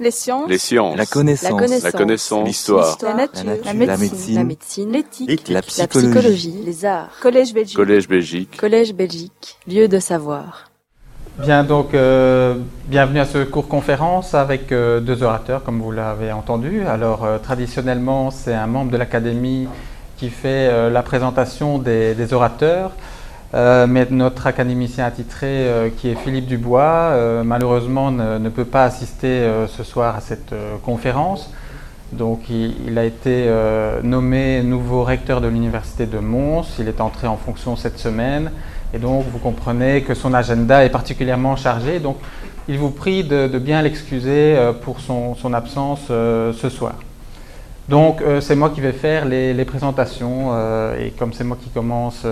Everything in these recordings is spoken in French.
Les sciences. Les sciences. La connaissance. La connaissance. La. L'histoire. La nature. La nature. La La médecine. La. L'éthique. La La psychologie. psychologie. Les arts. Collège Belgique. Collège Belgique. Collège Belgique. Lieu de savoir. Bien, donc, euh, bienvenue à ce cours conférence avec euh, deux orateurs, comme vous l'avez entendu. Alors, euh, traditionnellement, c'est un membre de l'Académie qui fait euh, la présentation des, des orateurs. Euh, mais notre académicien attitré, euh, qui est Philippe Dubois, euh, malheureusement ne, peut pas assister ce soir à cette conférence. Donc, il, a été nommé nouveau recteur de l'Université de Mons. Il est entré en fonction cette semaine. Et donc, vous comprenez que son agenda est particulièrement chargé. Donc, il vous prie de, bien l'excuser pour son, absence ce soir. Donc, c'est moi qui vais faire les, présentations. et comme c'est moi qui commence,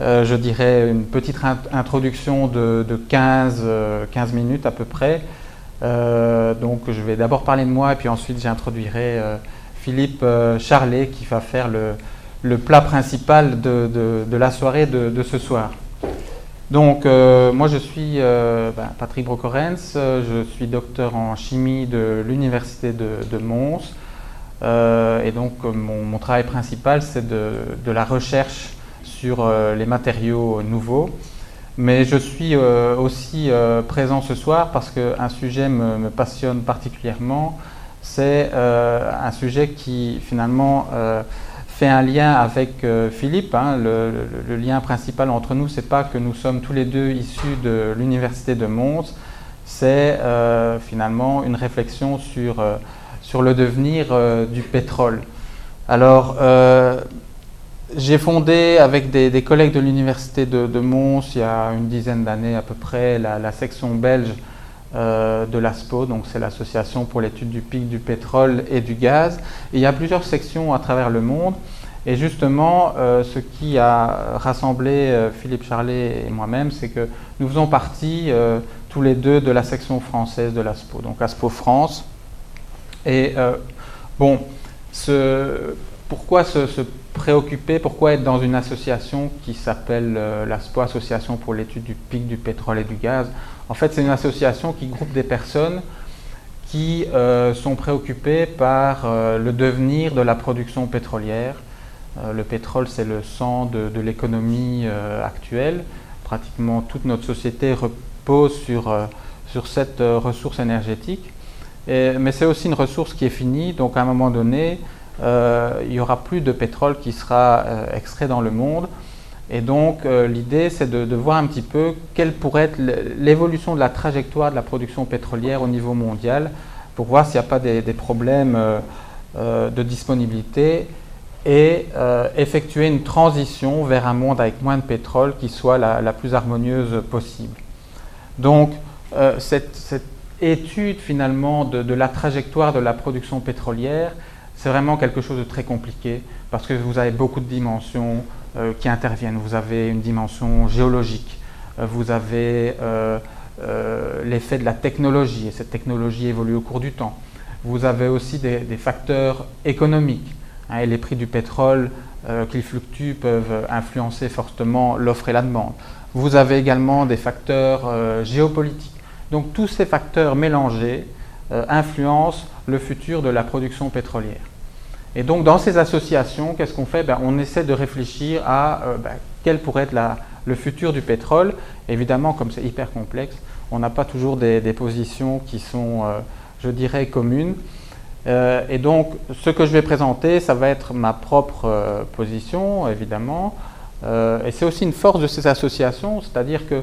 euh, je dirais une petite int- introduction de, de 15, euh, 15 minutes à peu près. Euh, donc, je vais d'abord parler de moi et puis ensuite j'introduirai Philippe Charlet qui va faire le, plat principal de, la soirée de, ce soir. Donc, moi je suis ben, Patrick Brocorens, je suis docteur en chimie de l'Université de, Mons. Et donc, mon, travail principal, c'est de la recherche sur euh, les matériaux nouveaux. Mais je suis euh, aussi euh, présent ce soir parce qu'un sujet me, passionne particulièrement. C'est un sujet qui finalement fait un lien avec Philippe. hein. Le, lien principal entre nous, c'est pas que nous sommes tous les deux issus de l'université de Mons, c'est finalement une réflexion sur, sur le devenir du pétrole. Alors, j'ai fondé avec des, collègues de l'université de, Mons il y a une dizaine d'années à peu près la, section belge euh, de l'ASPO, donc c'est l'association pour l'étude du pic du pétrole et du gaz. Il y a plusieurs sections à travers le monde. Et justement, euh, ce qui a rassemblé euh, Philippe Charlet et moi-même, c'est que nous faisons partie tous les deux de la section française de l'ASPO, donc ASPO France. Et bon, ce- pourquoi se, se préoccuper, pourquoi être dans une association qui s'appelle euh, l'ASPO, Association pour l'étude du pic du pétrole et du gaz En fait, c'est une association qui groupe des personnes qui euh, sont préoccupées par euh, le devenir de la production pétrolière. Euh, le pétrole, c'est le sang de, l'économie actuelle. Pratiquement toute notre société repose sur, sur cette ressource énergétique. Mais c'est aussi une ressource qui est finie, donc à un moment donné, il n'y aura plus de pétrole qui sera euh, extrait dans le monde. Et donc euh, l'idée, c'est de, voir un petit peu quelle pourrait être l'évolution de la trajectoire de la production pétrolière au niveau mondial, pour voir s'il n'y a pas des, problèmes euh, euh, de disponibilité et euh, effectuer une transition vers un monde avec moins de pétrole qui soit la, plus harmonieuse possible. Donc, euh, cette, étude finalement de la trajectoire de la production pétrolière, c'est vraiment quelque chose de très compliqué parce que vous avez beaucoup de dimensions euh, qui interviennent. Vous avez une dimension géologique, euh, vous avez euh, l'effet de la technologie et cette technologie évolue au cours du temps. Vous avez aussi des, facteurs économiques hein, et les prix du pétrole qui fluctuent peuvent influencer fortement l'offre et la demande. Vous avez également des facteurs géopolitiques. Donc tous ces facteurs mélangés influencent le futur de la production pétrolière. Et donc dans ces associations, qu'est-ce qu'on fait? Ben, On essaie de réfléchir à euh, ben, quel pourrait être le futur du pétrole. Évidemment, comme c'est hyper complexe, on n'a pas toujours des, positions qui sont, euh, je dirais, communes. Euh, et donc, ce que je vais présenter, ça va être ma propre position, évidemment. Et c'est aussi une force de ces associations, c'est-à-dire que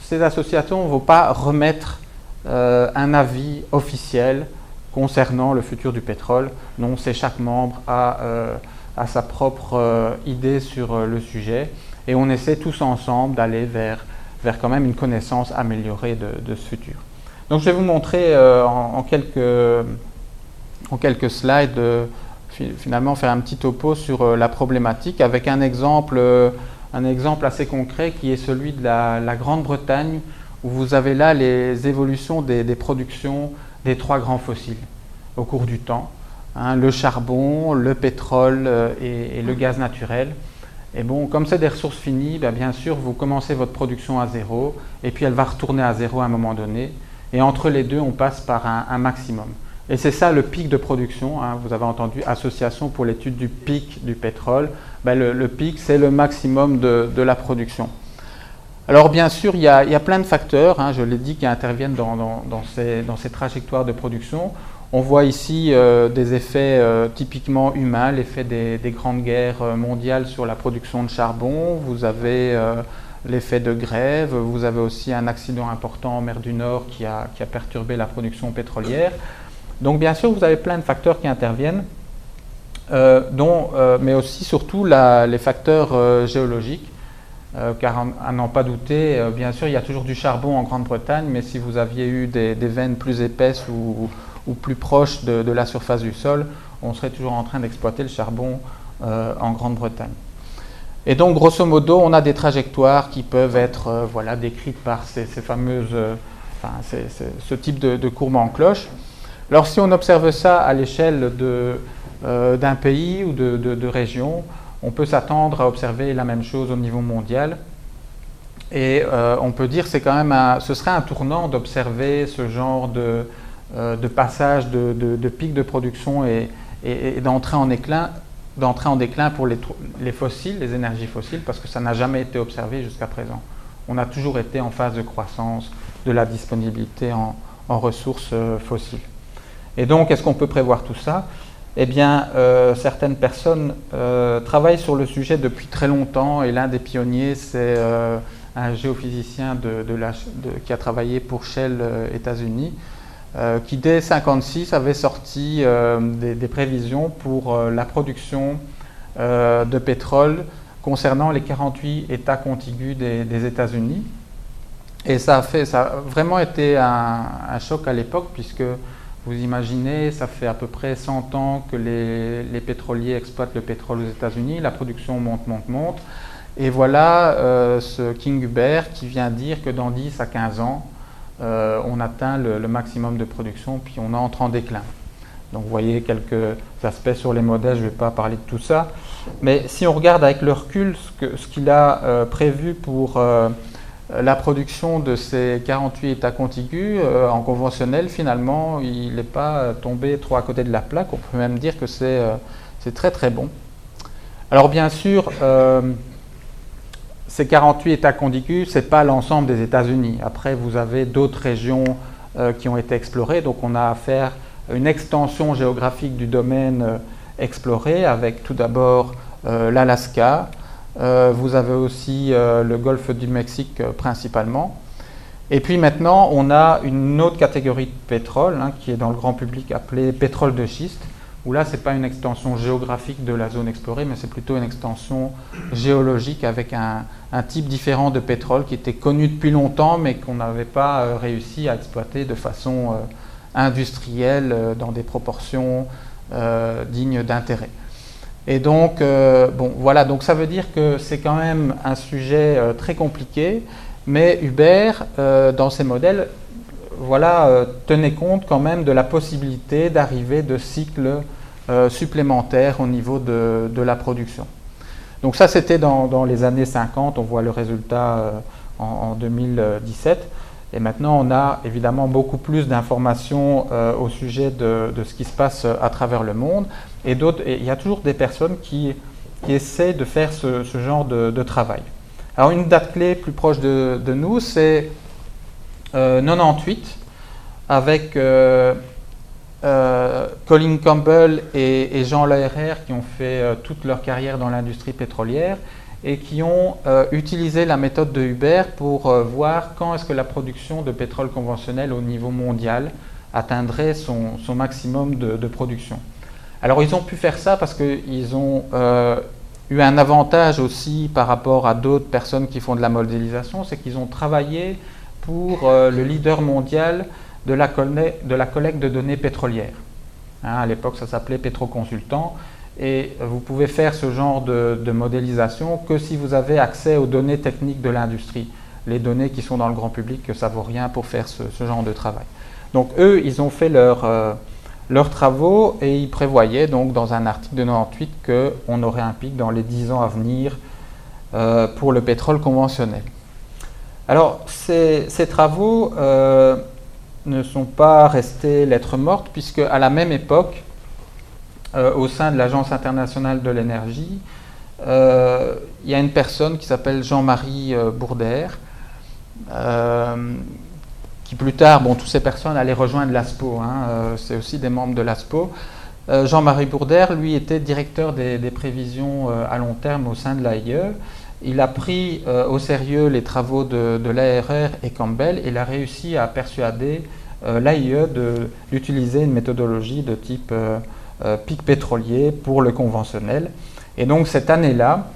ces associations ne vont pas remettre un avis officiel concernant le futur du pétrole. Non, c'est chaque membre a, euh, sa propre euh, idée sur euh, le sujet. Et on essaie tous ensemble d'aller vers, vers quand même une connaissance améliorée de, ce futur. Donc je vais vous montrer euh, en, quelques, en quelques slides, fi- finalement faire un petit topo sur la problématique avec un exemple, un exemple assez concret qui est celui de la, Grande-Bretagne où vous avez là les évolutions des productions des trois grands fossiles au cours du temps. hein, le charbon, le pétrole euh, et, le gaz naturel. Et bon, comme c'est des ressources finies, ben, bien sûr, vous commencez votre production à zéro, et puis elle va retourner à zéro à un moment donné. Et entre les deux, on passe par un, maximum. Et c'est ça le pic de production. Hein. vous avez entendu Association pour l'étude du pic du pétrole. Ben, le, pic, c'est le maximum de, la production. Alors bien sûr, il y a, plein de facteurs, hein, je l'ai dit, qui interviennent dans, ces, trajectoires de production. On voit ici euh, des effets euh, typiquement humains, l'effet des, grandes guerres euh, mondiales sur la production de charbon. Vous avez l'effet de grève. Vous avez aussi un accident important en mer du Nord qui a, perturbé la production pétrolière. Donc bien sûr, vous avez plein de facteurs qui interviennent, mais aussi surtout les facteurs géologiques. Car à n'en pas douter, bien sûr, il y a toujours du charbon en Grande-Bretagne, mais si vous aviez eu des, veines plus épaisses ou, plus proche de, la surface du sol, on serait toujours en train d'exploiter le charbon euh, en Grande-Bretagne. Et donc, grosso modo, on a des trajectoires qui peuvent être euh, voilà, décrites par ces, fameuses, euh, enfin, ce type de, courbe en cloche. Alors, si on observe ça à l'échelle d'un pays ou de, de région, on peut s'attendre à observer la même chose au niveau mondial. Et on peut dire que c'est ce serait un tournant d'observer ce genre de, euh, passage de, pic de production et, d'entrée en, en, déclin pour les, fossiles, les énergies fossiles, parce que ça n'a jamais été observé jusqu'à présent. On a toujours été en phase de croissance de la disponibilité en, ressources euh, fossiles. Et donc, est-ce qu'on peut prévoir tout ça? Eh bien, euh, certaines personnes travaillent sur le sujet depuis très longtemps, et l'un des pionniers, c'est un géophysicien qui a travaillé pour Shell États-Unis, euh, qui dès 1956 avait sorti euh, des, prévisions pour euh, la production de pétrole concernant les 48 États contigus des, États-Unis. Et ça a, fait, ça a vraiment été un, choc à l'époque, puisque vous imaginez, ça fait à peu près 100 ans que les, pétroliers exploitent le pétrole aux États-Unis, la production monte, monte, monte. Et voilà ce King Hubert qui vient dire que dans 10 à 15 ans, euh, on atteint le, maximum de production, puis on entre en déclin. Donc vous voyez quelques aspects sur les modèles, je ne vais pas parler de tout ça. Mais si on regarde avec le recul ce qu'il a euh, prévu pour euh, la production de ces 48 états contigus en conventionnel, finalement, il n'est pas tombé trop à côté de la plaque. On peut même dire que c'est très très bon. Alors bien sûr, ces 48 États contigus, ce n'est pas l'ensemble des États-Unis. Après, vous avez d'autres régions euh, qui ont été explorées. Donc, on a affaire à une extension géographique du domaine euh, exploré, avec tout d'abord euh, l'Alaska. Vous avez aussi le golfe du Mexique principalement. Et puis maintenant, on a une autre catégorie de pétrole hein, qui est dans le grand public appelée pétrole de schiste où là, ce n'est pas une extension géographique de la zone explorée, mais c'est plutôt une extension géologique avec un, type différent de pétrole qui était connu depuis longtemps, mais qu'on n'avait pas euh, réussi à exploiter de façon euh, industrielle euh, dans des proportions dignes d'intérêt. Et donc, bon, voilà, donc ça veut dire que c'est quand même un sujet très compliqué, mais Hubert, dans ses modèles, voilà, tenait compte quand même de la possibilité d'arriver de cycles euh, supplémentaires au niveau de, la production. Donc ça, c'était dans, les années 50, on voit le résultat euh, en, 2017. Et maintenant, on a évidemment beaucoup plus d'informations euh, au sujet de, ce qui se passe à travers le monde. Et, il y a toujours des personnes qui, essaient de faire ce, genre de, travail. Alors une date clé plus proche de, nous, c'est 98, avec euh, Colin Campbell et, Jean Laherrer qui ont fait euh, toute leur carrière dans l'industrie pétrolière et qui ont euh, utilisé la méthode de Hubert pour voir quand est-ce que la production de pétrole conventionnel au niveau mondial atteindrait son, maximum de, production. Alors ils ont pu faire ça parce qu'ils ont eu un avantage aussi par rapport à d'autres personnes qui font de la modélisation, c'est qu'ils ont travaillé pour le leader mondial de la, collecte de données pétrolières. Hein, à l'époque, ça s'appelait Pétroconsultant. Et vous pouvez faire ce genre de, modélisation que si vous avez accès aux données techniques de l'industrie. Les données qui sont dans le grand public, ça ne vaut rien pour faire ce, genre de travail. Donc eux, ils ont fait euh, leurs travaux et ils prévoyaient donc dans un article de 98 qu'on aurait un pic dans les 10 ans à venir euh, pour le pétrole conventionnel. Alors ces, travaux, euh, ne sont pas restés lettres mortes, puisque à la même époque, euh, au sein de l'Agence internationale de l'énergie, il y a une personne qui s'appelle Jean-Marie Bourdère, qui plus tard, bon, toutes ces personnes allaient rejoindre l'ASPO, hein, c'est aussi des membres de l'ASPO. Jean-Marie Bourdère, lui, était directeur des, prévisions à long terme au sein de l'AIE. Il a pris au sérieux les travaux de, l'ARR et Campbell il a réussi à persuader l'AIE d'utiliser une méthodologie de type euh, pic pétrolier pour le conventionnel. Et donc cette année-là,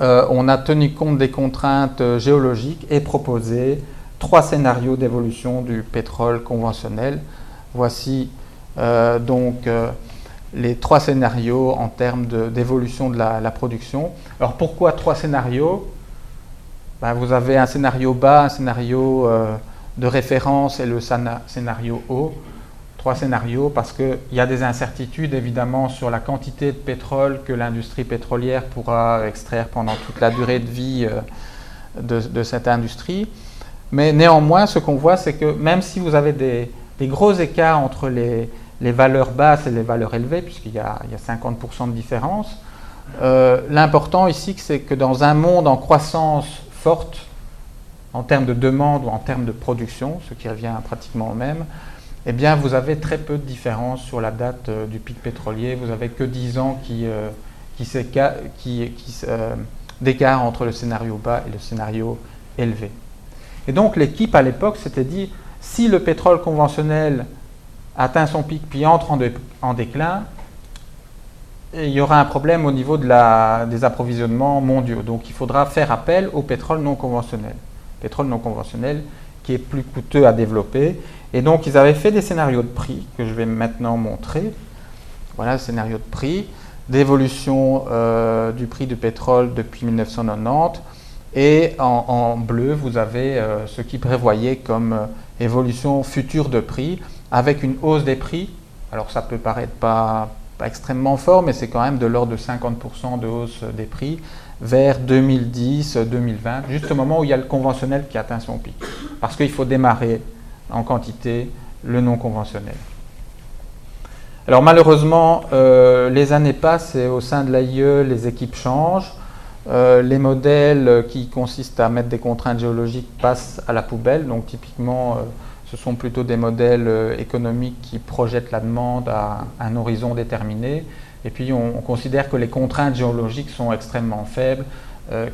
euh, on a tenu compte des contraintes géologiques et proposé trois scénarios d'évolution du pétrole conventionnel. Voici euh, donc les trois scénarios en termes d'évolution de, la, production. Alors pourquoi trois scénarios? Ben, Vous avez un scénario bas, un scénario de référence et le scénario haut trois scénarios parce qu'il y a des incertitudes évidemment sur la quantité de pétrole que l'industrie pétrolière pourra extraire pendant toute la durée de vie euh, de, cette industrie. Mais néanmoins, ce qu'on voit, c'est que même si vous avez des, gros écarts entre les, valeurs basses et les valeurs élevées, puisqu'il y, a 50% de différence, euh, l'important ici, c'est que dans un monde en croissance forte, en termes de demande ou en termes de production, ce qui revient pratiquement au même, eh bien, vous avez très peu de différence sur la date euh, du pic pétrolier. Vous n'avez que 10 ans qui, euh, d'écart entre le scénario bas et le scénario élevé. Et donc, l'équipe à l'époque s'était dit si le pétrole conventionnel atteint son pic puis entre en, déclin, il y aura un problème au niveau des approvisionnements mondiaux. Donc, il faudra faire appel au pétrole non conventionnel. Pétrole non conventionnel qui est plus coûteux à développer et donc, ils avaient fait des scénarios de prix que je vais maintenant montrer. Voilà le scénario de prix, d'évolution euh, du prix du pétrole depuis 1990. Et en, bleu, vous avez euh, ce qui prévoyait comme euh, évolution future de prix, avec une hausse des prix. Alors, ça peut paraître pas, extrêmement fort, mais c'est quand même de l'ordre de 50% de hausse des prix vers 2010-2020, juste au moment où il y a le conventionnel qui atteint son pic. Parce qu'il faut démarrer en quantité le non conventionnel. Alors malheureusement, euh, les années passent et au sein de l'AIE, les équipes changent. Euh, les modèles qui consistent à mettre des contraintes géologiques passent à la poubelle. Donc typiquement, euh, ce sont plutôt des modèles économiques qui projettent la demande à un horizon déterminé. Et puis on, considère que les contraintes géologiques sont extrêmement faibles,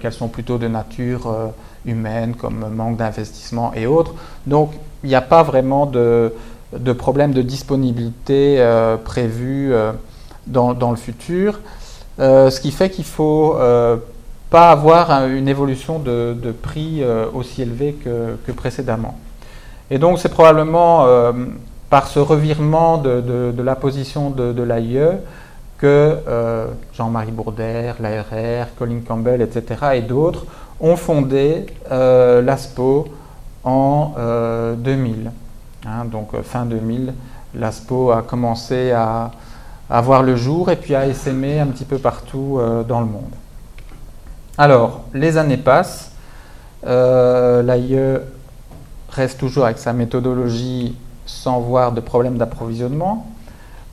qu'elles sont plutôt de nature humaine, comme manque d'investissement et autres. Donc il n'y a pas vraiment de, problème de disponibilité euh, prévu euh, dans, le futur, euh, ce qui fait qu'il faut pas avoir une évolution de, prix aussi élevée que, précédemment. Et donc c'est probablement par ce revirement de, la position de, l'AIE que Jean-Marie Bourdaire, l'ARR, Colin Campbell, etc. et d'autres ont fondé l'ASPO en 2000. Euh, hein, donc euh, fin 2000, l'ASPO a commencé à, voir le jour et puis à essaimer un petit peu partout euh, dans le monde. Alors, les années passent, l'AIE reste toujours avec sa méthodologie sans voir de problème d'approvisionnement.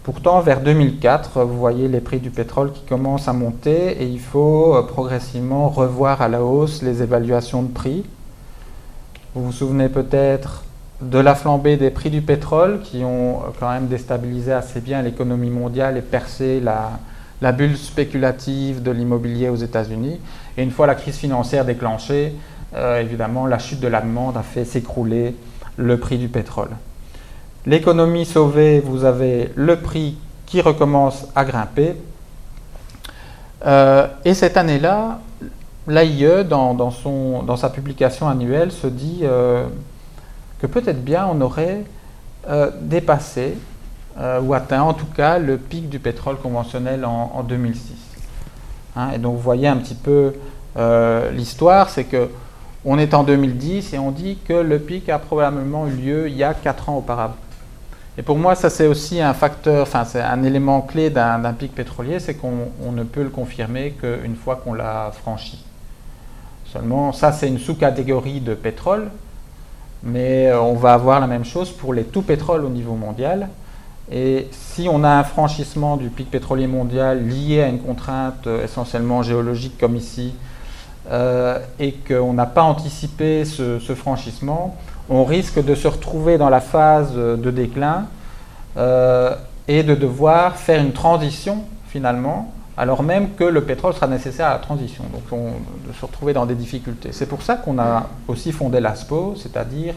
Pourtant, vers 2004, vous voyez les prix du pétrole qui commencent à monter et il faut progressivement revoir à la hausse les évaluations de prix. Vous vous souvenez peut-être de la flambée des prix du pétrole qui ont quand même déstabilisé assez bien l'économie mondiale et percé la, bulle spéculative de l'immobilier aux États-Unis. Et une fois la crise financière déclenchée, euh, évidemment, la chute de la demande a fait s'écrouler le prix du pétrole. L'économie sauvée, vous avez le prix qui recommence à grimper. Euh, et cette année-là, l'AIE, dans, sa publication annuelle, se dit euh, que peut-être bien on aurait dépassé euh, ou atteint en tout cas le pic du pétrole conventionnel en, 2006. Hein, et donc vous voyez un petit peu l'histoire, c'est que on est en 2010 et on dit que le pic a probablement eu lieu il y a 4 ans auparavant. Et pour moi, ça c'est aussi un facteur, enfin c'est un élément clé d'un pic pétrolier, c'est qu'on ne peut le confirmer qu'une fois qu'on l'a franchi. Seulement, ça c'est une sous-catégorie de pétrole, mais on va avoir la même chose pour les tout pétroles au niveau mondial. Et si on a un franchissement du pic pétrolier mondial lié à une contrainte essentiellement géologique comme ici, et qu'on n'a pas anticipé ce, franchissement, on risque de se retrouver dans la phase de déclin et de devoir faire une transition finalement, alors même que le pétrole sera nécessaire à la transition. Donc on, de se retrouver dans des difficultés. C'est pour ça qu'on a aussi fondé l'ASPO, c'est-à-dire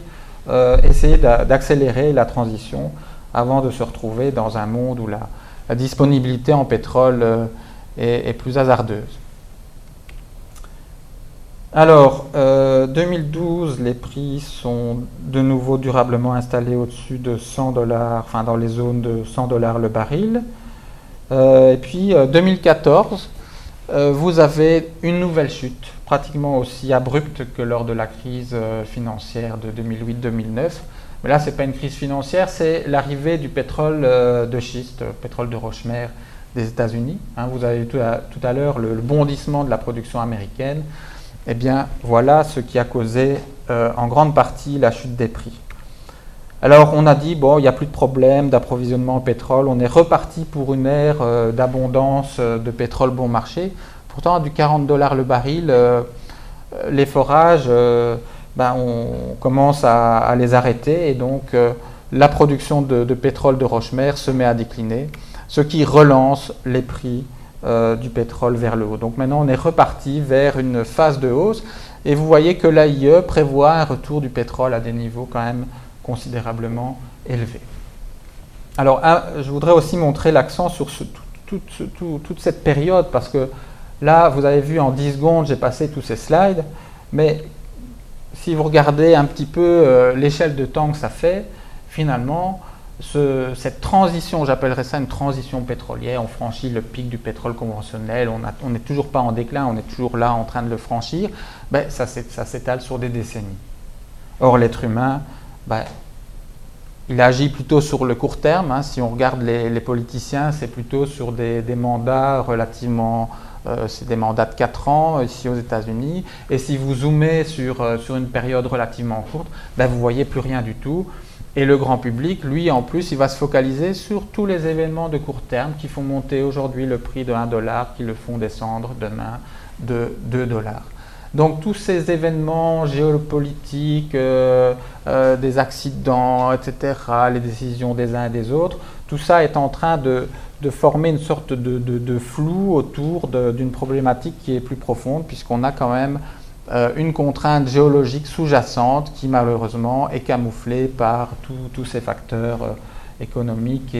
euh, essayer d'accélérer la transition avant de se retrouver dans un monde où la, disponibilité en pétrole euh, est, plus hasardeuse. Alors, 2012, euh, les prix sont de nouveau durablement installés au-dessus de 100 dollars, enfin dans les zones de 100 dollars le baril. Euh, et puis 2014, euh, vous avez une nouvelle chute, pratiquement aussi abrupte que lors de la crise financière de 2008-2009. Mais là, ce n'est pas une crise financière, c'est l'arrivée du pétrole de schiste, pétrole de roche-mer des États-Unis. Hein, vous avez vu tout à, l'heure le bondissement de la production américaine eh bien voilà ce qui a causé euh, en grande partie la chute des prix. Alors on a dit, bon, il n'y a plus de problème d'approvisionnement en pétrole, on est reparti pour une ère euh, d'abondance euh, de pétrole bon marché. Pourtant, à du 40 dollars le baril, les forages, ben, on commence à, les arrêter et donc la production de, de pétrole de roche-mer se met à décliner, ce qui relance les prix euh, du pétrole vers le haut. Donc maintenant, on est reparti vers une phase de hausse. Et vous voyez que l'AIE prévoit un retour du pétrole à des niveaux quand même considérablement élevés. Alors, je voudrais aussi montrer l'accent sur toute cette période, parce que là, vous avez vu en 10 secondes, j'ai passé tous ces slides, mais si vous regardez un petit peu euh, l'échelle de temps que ça fait, finalement, cette transition, j'appellerais ça une transition pétrolière, on franchit le pic du pétrole conventionnel, on n'est toujours pas en déclin, on est toujours là en train de le franchir, ben, ça, s'étale sur des décennies. Or, l'être humain, ben, il agit plutôt sur le court terme. Hein. Si on regarde les, politiciens, c'est plutôt sur des, mandats relativement... Euh, c'est des mandats de 4 ans ici aux États-Unis. Et si vous zoomez sur, euh, sur une période relativement courte, ben, vous voyez plus rien du tout. Et le grand public, lui, en plus, il va se focaliser sur tous les événements de court terme qui font monter aujourd'hui le prix de 1 dollar, qui le font descendre demain de 2 dollars. Donc tous ces événements géopolitiques, euh, euh, des accidents, etc., les décisions des uns et des autres, tout ça est en train de, former une sorte de flou autour d'une problématique qui est plus profonde, puisqu'on a quand même euh, une contrainte géologique sous-jacente qui malheureusement est camouflée par tous ces facteurs économiques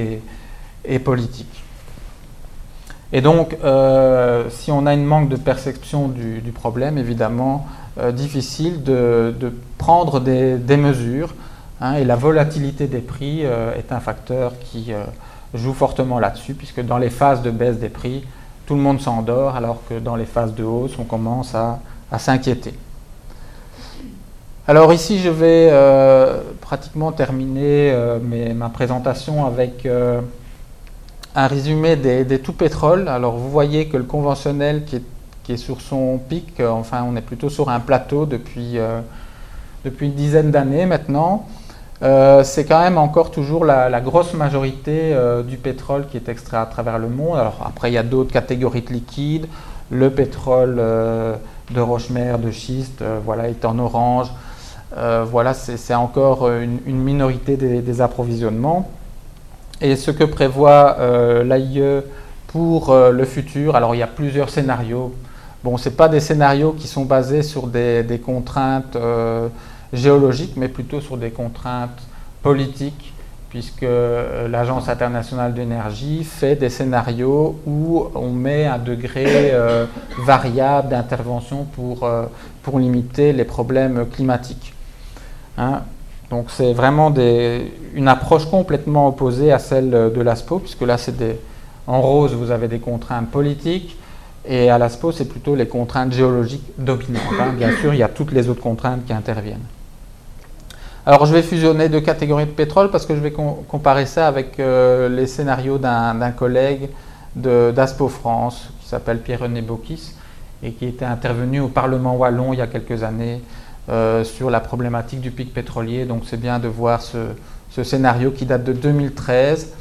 et, politiques. Et donc, euh, si on a une manque de perception du, problème, évidemment, difficile de, prendre des, mesures. Hein, et la volatilité des prix est un facteur qui joue fortement là-dessus, puisque dans les phases de baisse des prix, tout le monde s'endort, alors que dans les phases de hausse, on commence à s'inquiéter. Alors ici, je vais euh, pratiquement terminer euh, ma présentation avec euh, un résumé des, tout pétroles. Alors vous voyez que le conventionnel qui est, sur son pic, enfin on est plutôt sur un plateau depuis, depuis une dizaine d'années maintenant. c'est quand même encore toujours la, grosse majorité du pétrole qui est extrait à travers le monde. Alors après, il y a d'autres catégories de liquides. Le pétrole de roche-mer, de schiste, euh, voilà, est en orange. Euh, voilà, c'est encore une, minorité des, approvisionnements. Et ce que prévoit euh, l'AIE pour le futur, alors il y a plusieurs scénarios. Bon, ce pas des scénarios qui sont basés sur des, contraintes géologiques, mais plutôt sur des contraintes politiques puisque euh, l'Agence internationale d'énergie fait des scénarios où on met un degré euh, variable d'intervention pour, euh, pour limiter les problèmes climatiques. Hein. Donc c'est vraiment une approche complètement opposée à celle de l'ASPO, puisque là c'est des, en rose vous avez des contraintes politiques, et à l'ASPO c'est plutôt les contraintes géologiques dominantes. Hein. Bien sûr, il y a toutes les autres contraintes qui interviennent. Alors je vais fusionner deux catégories de pétrole parce que je vais comparer ça avec euh, les scénarios d'un collègue d'Aspo France qui s'appelle Pierre-René Bocquis et qui était intervenu au Parlement wallon il y a quelques années sur la problématique du pic pétrolier. Donc c'est bien de voir ce, scénario qui date de 2013.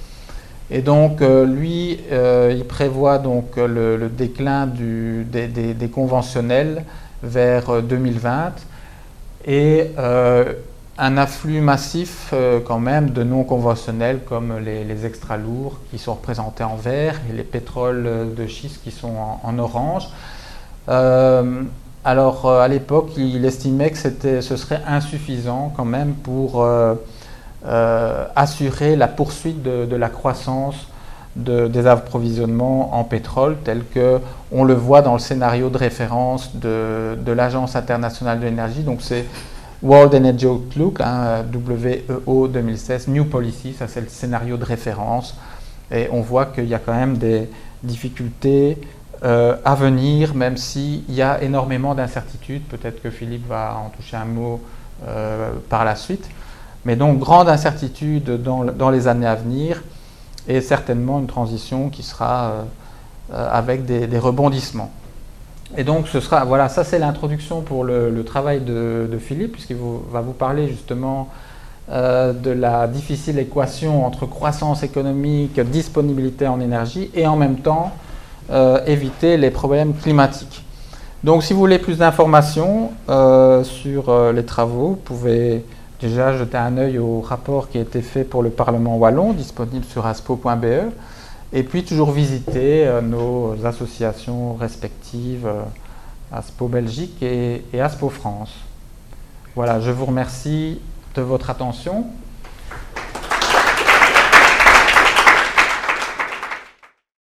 Et donc lui, il prévoit donc le, déclin des, conventionnels vers 2020 et un afflux massif euh, quand même de non conventionnels comme les, extra lourds qui sont représentés en vert et les pétroles de schiste qui sont en, orange. Euh, alors euh, à l'époque, il estimait que ce serait insuffisant quand même pour assurer la poursuite de, la croissance des approvisionnements en pétrole tel que on le voit dans le scénario de référence de, de l'Agence internationale de l'énergie. Donc c'est World Energy Outlook, hein, WEO 2016, New Policy, ça c'est le scénario de référence. Et on voit qu'il y a quand même des difficultés euh, à venir, même s'il y a énormément d'incertitudes. Peut-être que Philippe va en toucher un mot euh, par la suite. Mais donc, grande incertitude dans, les années à venir et certainement une transition qui sera euh, avec des rebondissements. Et donc, ce sera, voilà, ça c'est l'introduction pour le, travail de, Philippe, puisqu'il va vous parler justement de la difficile équation entre croissance économique, disponibilité en énergie et en même temps euh, éviter les problèmes climatiques. Donc, si vous voulez plus d'informations euh, sur les travaux, vous pouvez déjà jeter un œil au rapport qui a été fait pour le Parlement wallon, disponible sur aspo.be. Et puis toujours visiter euh, nos associations respectives, euh, ASPO Belgique et, ASPO France. Voilà, je vous remercie de votre attention.